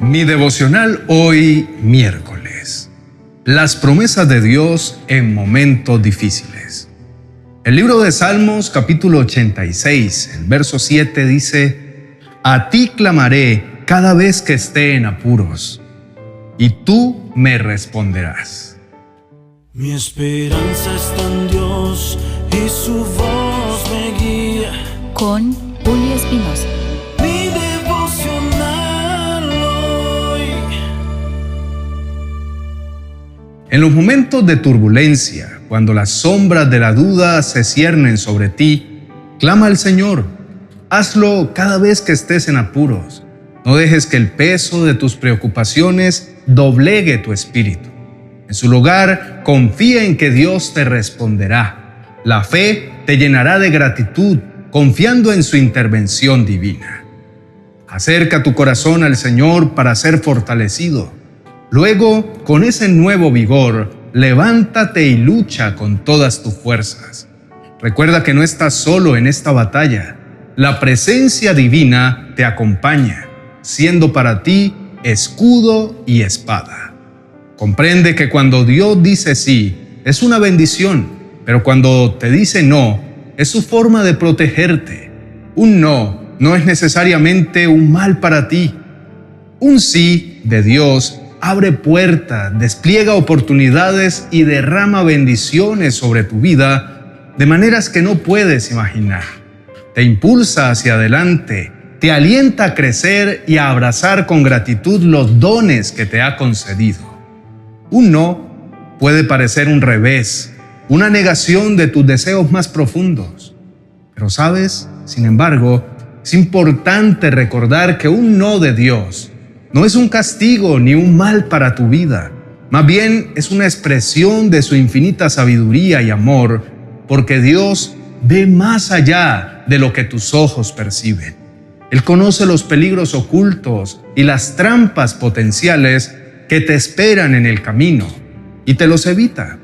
Mi devocional hoy miércoles. Las promesas de Dios en momentos difíciles. El libro de Salmos capítulo 86, el verso 7 dice, A ti clamaré cada vez que esté en apuros, y tú me responderás. Mi esperanza está en Dios y su voz me guía. Con Julio Espinosa. En los momentos de turbulencia, cuando las sombras de la duda se ciernen sobre ti, clama al Señor. Hazlo cada vez que estés en apuros. No dejes que el peso de tus preocupaciones doblegue tu espíritu. En su lugar, confía en que Dios te responderá. La fe te llenará de gratitud, confiando en su intervención divina. Acerca tu corazón al Señor para ser fortalecido Luego, con ese nuevo vigor, levántate y lucha con todas tus fuerzas. Recuerda que no estás solo en esta batalla. La presencia divina te acompaña, siendo para ti escudo y espada. Comprende que cuando Dios dice sí, es una bendición, pero cuando te dice no, es su forma de protegerte. Un no no es necesariamente un mal para ti. Un sí de Dios abre puertas, despliega oportunidades y derrama bendiciones sobre tu vida de maneras que no puedes imaginar. Te impulsa hacia adelante, te alienta a crecer y a abrazar con gratitud los dones que te ha concedido. Un no puede parecer un revés, una negación de tus deseos más profundos. Pero sabes, sin embargo, es importante recordar que un no de Dios no es un castigo ni un mal para tu vida. Más bien es una expresión de su infinita sabiduría y amor, porque Dios ve más allá de lo que tus ojos perciben. Él conoce los peligros ocultos y las trampas potenciales que te esperan en el camino y te los evita.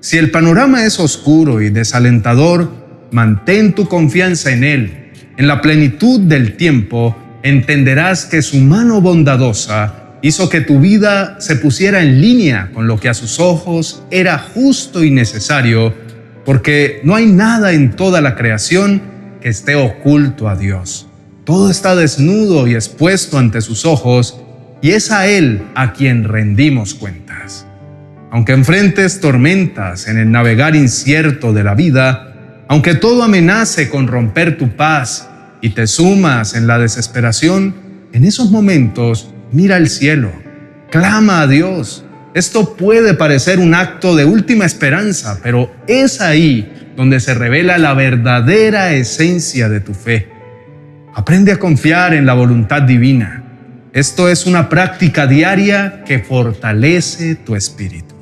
Si el panorama es oscuro y desalentador, mantén tu confianza en Él. En la plenitud del tiempo, entenderás que su mano bondadosa hizo que tu vida se pusiera en línea con lo que a sus ojos era justo y necesario, porque no hay nada en toda la creación que esté oculto a Dios. Todo está desnudo y expuesto ante sus ojos, y es a Él a quien rendimos cuentas. Aunque enfrentes tormentas en el navegar incierto de la vida, aunque todo amenace con romper tu paz y te sumas en la desesperación, en esos momentos mira al cielo, clama a Dios. Esto puede parecer un acto de última esperanza, pero es ahí donde se revela la verdadera esencia de tu fe. Aprende a confiar en la voluntad divina. Esto es una práctica diaria que fortalece tu espíritu.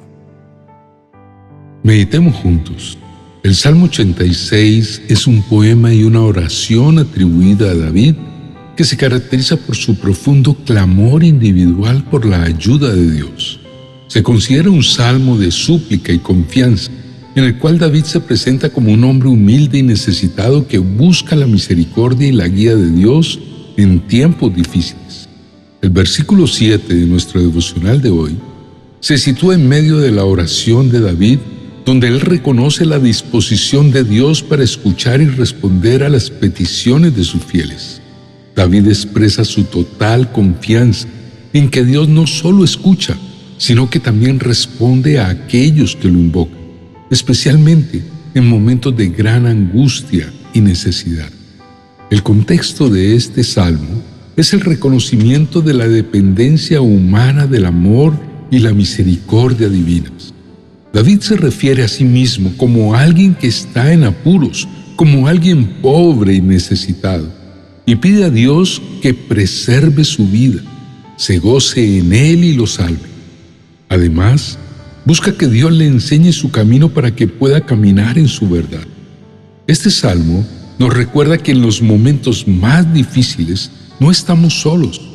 Meditemos juntos. El Salmo 86 es un poema y una oración atribuida a David que se caracteriza por su profundo clamor individual por la ayuda de Dios. Se considera un salmo de súplica y confianza, en el cual David se presenta como un hombre humilde y necesitado que busca la misericordia y la guía de Dios en tiempos difíciles. El versículo 7 de nuestro devocional de hoy se sitúa en medio de la oración de David donde él reconoce la disposición de Dios para escuchar y responder a las peticiones de sus fieles. David expresa su total confianza en que Dios no solo escucha, sino que también responde a aquellos que lo invocan, especialmente en momentos de gran angustia y necesidad. El contexto de este salmo es el reconocimiento de la dependencia humana del amor y la misericordia divinas. David se refiere a sí mismo como alguien que está en apuros, como alguien pobre y necesitado, y pide a Dios que preserve su vida, se goce en él y lo salve. Además, busca que Dios le enseñe su camino para que pueda caminar en su verdad. Este salmo nos recuerda que en los momentos más difíciles no estamos solos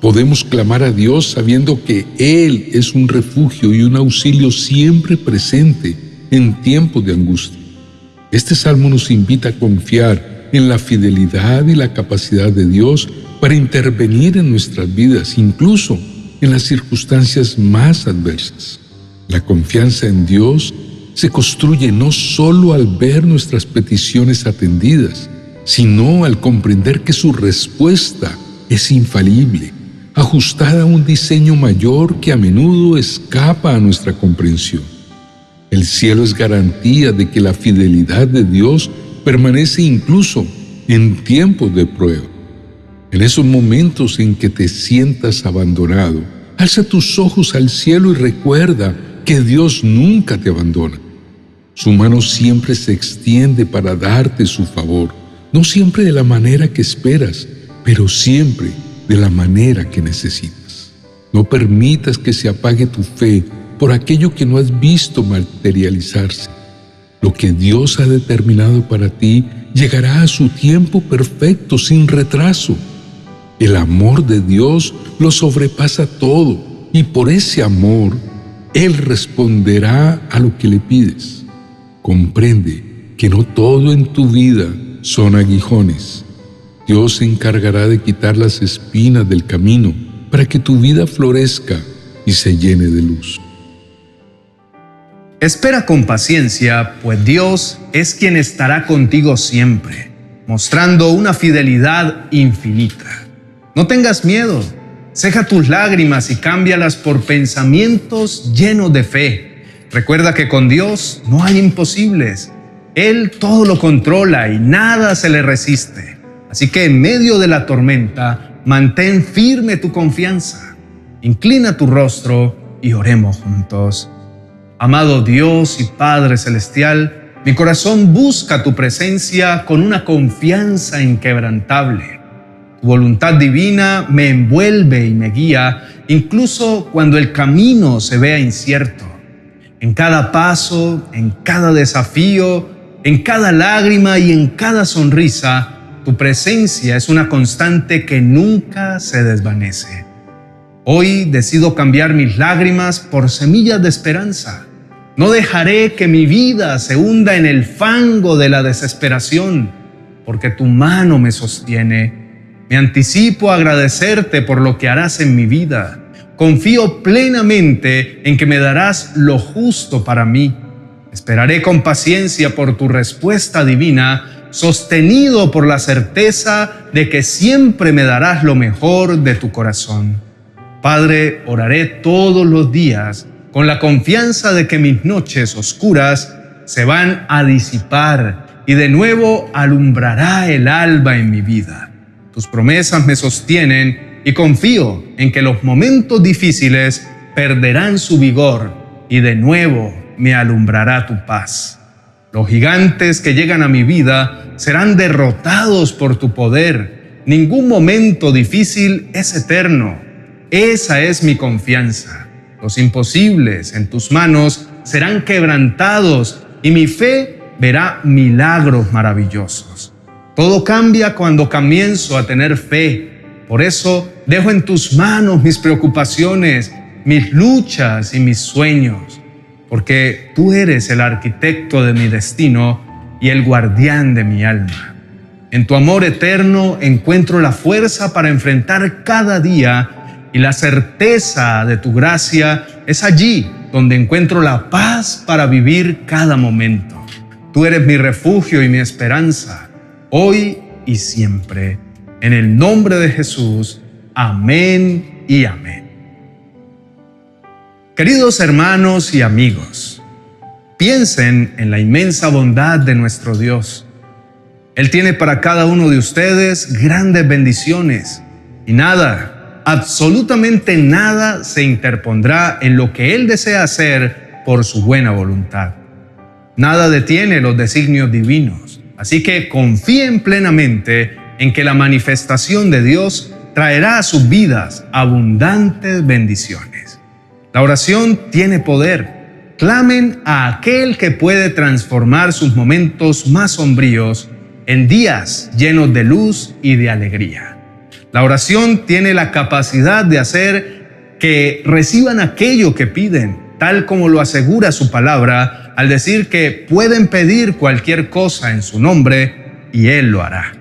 Podemos clamar a Dios sabiendo que Él es un refugio y un auxilio siempre presente en tiempos de angustia. Este salmo nos invita a confiar en la fidelidad y la capacidad de Dios para intervenir en nuestras vidas, incluso en las circunstancias más adversas. La confianza en Dios se construye no solo al ver nuestras peticiones atendidas, sino al comprender que su respuesta es infalible, ajustada a un diseño mayor que a menudo escapa a nuestra comprensión. El cielo es garantía de que la fidelidad de Dios permanece incluso en tiempos de prueba. En esos momentos en que te sientas abandonado, alza tus ojos al cielo y recuerda que Dios nunca te abandona. Su mano siempre se extiende para darte su favor, no siempre de la manera que esperas, pero siempre de la manera que necesitas. No permitas que se apague tu fe por aquello que no has visto materializarse. Lo que Dios ha determinado para ti llegará a su tiempo perfecto, sin retraso. El amor de Dios lo sobrepasa todo y por ese amor Él responderá a lo que le pides. Comprende que no todo en tu vida son aguijones. Dios se encargará de quitar las espinas del camino para que tu vida florezca y se llene de luz. Espera con paciencia, pues Dios es quien estará contigo siempre, mostrando una fidelidad infinita. No tengas miedo, ceja tus lágrimas y cámbialas por pensamientos llenos de fe. Recuerda que con Dios no hay imposibles. Él todo lo controla y nada se le resiste. Así que en medio de la tormenta, mantén firme tu confianza. Inclina tu rostro y oremos juntos. Amado Dios y Padre Celestial, mi corazón busca tu presencia con una confianza inquebrantable. Tu voluntad divina me envuelve y me guía, incluso cuando el camino se vea incierto. En cada paso, en cada desafío, en cada lágrima y en cada sonrisa, tu presencia es una constante que nunca se desvanece. Hoy decido cambiar mis lágrimas por semillas de esperanza no dejaré que mi vida se hunda en el fango de la desesperación, porque tu mano me sostiene. Me anticipo a agradecerte por lo que harás en mi vida. Confío plenamente en que me darás lo justo para mí. Esperaré con paciencia por tu respuesta divina, sostenido por la certeza de que siempre me darás lo mejor de tu corazón. Padre, oraré todos los días con la confianza de que mis noches oscuras se van a disipar y de nuevo alumbrará el alba en mi vida. Tus promesas me sostienen y confío en que los momentos difíciles perderán su vigor y de nuevo me alumbrará tu paz. Los gigantes que llegan a mi vida serán derrotados por tu poder. Ningún momento difícil es eterno. Esa es mi confianza. Los imposibles en tus manos serán quebrantados y mi fe verá milagros maravillosos. Todo cambia cuando comienzo a tener fe. Por eso dejo en tus manos mis preocupaciones, mis luchas y mis sueños, porque tú eres el arquitecto de mi destino y el guardián de mi alma. En tu amor eterno encuentro la fuerza para enfrentar cada día y la certeza de tu gracia es allí donde encuentro la paz para vivir cada momento. Tú eres mi refugio y mi esperanza, hoy y siempre. En el nombre de Jesús, amén y amén. Queridos hermanos y amigos, piensen en la inmensa bondad de nuestro Dios. Él tiene para cada uno de ustedes grandes bendiciones y nada absolutamente nada se interpondrá en lo que Él desea hacer por su buena voluntad. Nada detiene los designios divinos, así que confíen plenamente en que la manifestación de Dios traerá a sus vidas abundantes bendiciones. La oración tiene poder. Clamen a aquel que puede transformar sus momentos más sombríos en días llenos de luz y de alegría. La oración tiene la capacidad de hacer que reciban aquello que piden, tal como lo asegura su palabra al decir que pueden pedir cualquier cosa en su nombre y Él lo hará.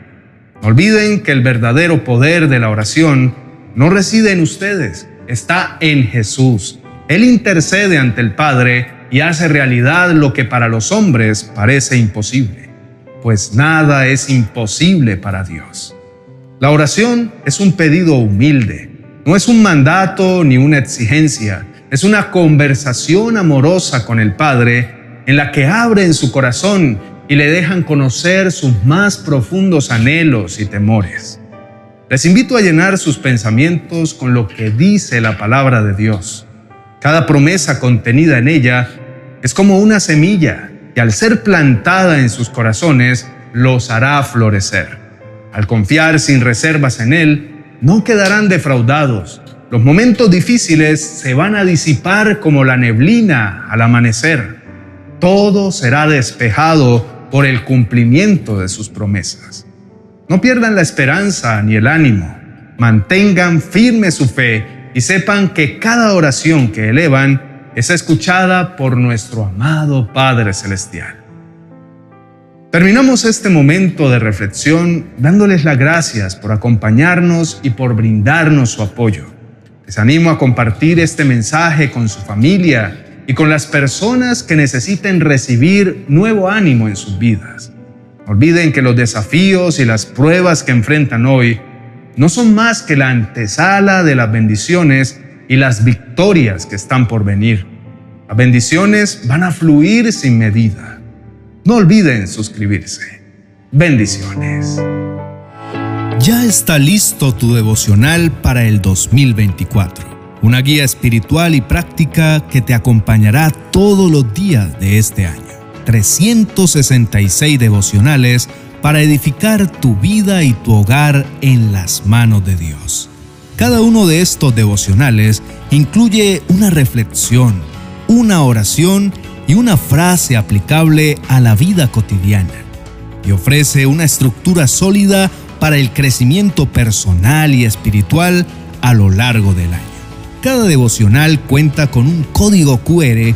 No olviden que el verdadero poder de la oración no reside en ustedes, está en Jesús. Él intercede ante el Padre y hace realidad lo que para los hombres parece imposible, pues nada es imposible para Dios. La oración es un pedido humilde, no es un mandato ni una exigencia, es una conversación amorosa con el Padre en la que abren su corazón y le dejan conocer sus más profundos anhelos y temores. Les invito a llenar sus pensamientos con lo que dice la palabra de Dios. Cada promesa contenida en ella es como una semilla que al ser plantada en sus corazones los hará florecer. Al confiar sin reservas en Él, no quedarán defraudados. Los momentos difíciles se van a disipar como la neblina al amanecer. Todo será despejado por el cumplimiento de sus promesas. No pierdan la esperanza ni el ánimo. Mantengan firme su fe y sepan que cada oración que elevan es escuchada por nuestro amado Padre Celestial. Terminamos este momento de reflexión dándoles las gracias por acompañarnos y por brindarnos su apoyo. Les animo a compartir este mensaje con su familia y con las personas que necesiten recibir nuevo ánimo en sus vidas. olviden que los desafíos y las pruebas que enfrentan hoy no son más que la antesala de las bendiciones y las victorias que están por venir. Las bendiciones van a fluir sin medida. No olviden suscribirse. Bendiciones. Ya está listo tu devocional para el 2024 una guía espiritual y práctica que te acompañará todos los días de este año. 366 devocionales para edificar tu vida y tu hogar en las manos de Dios. Cada uno de estos devocionales incluye una reflexión, una oración y una frase aplicable a la vida cotidiana y ofrece una estructura sólida para el crecimiento personal y espiritual a lo largo del año. Cada devocional cuenta con un código QR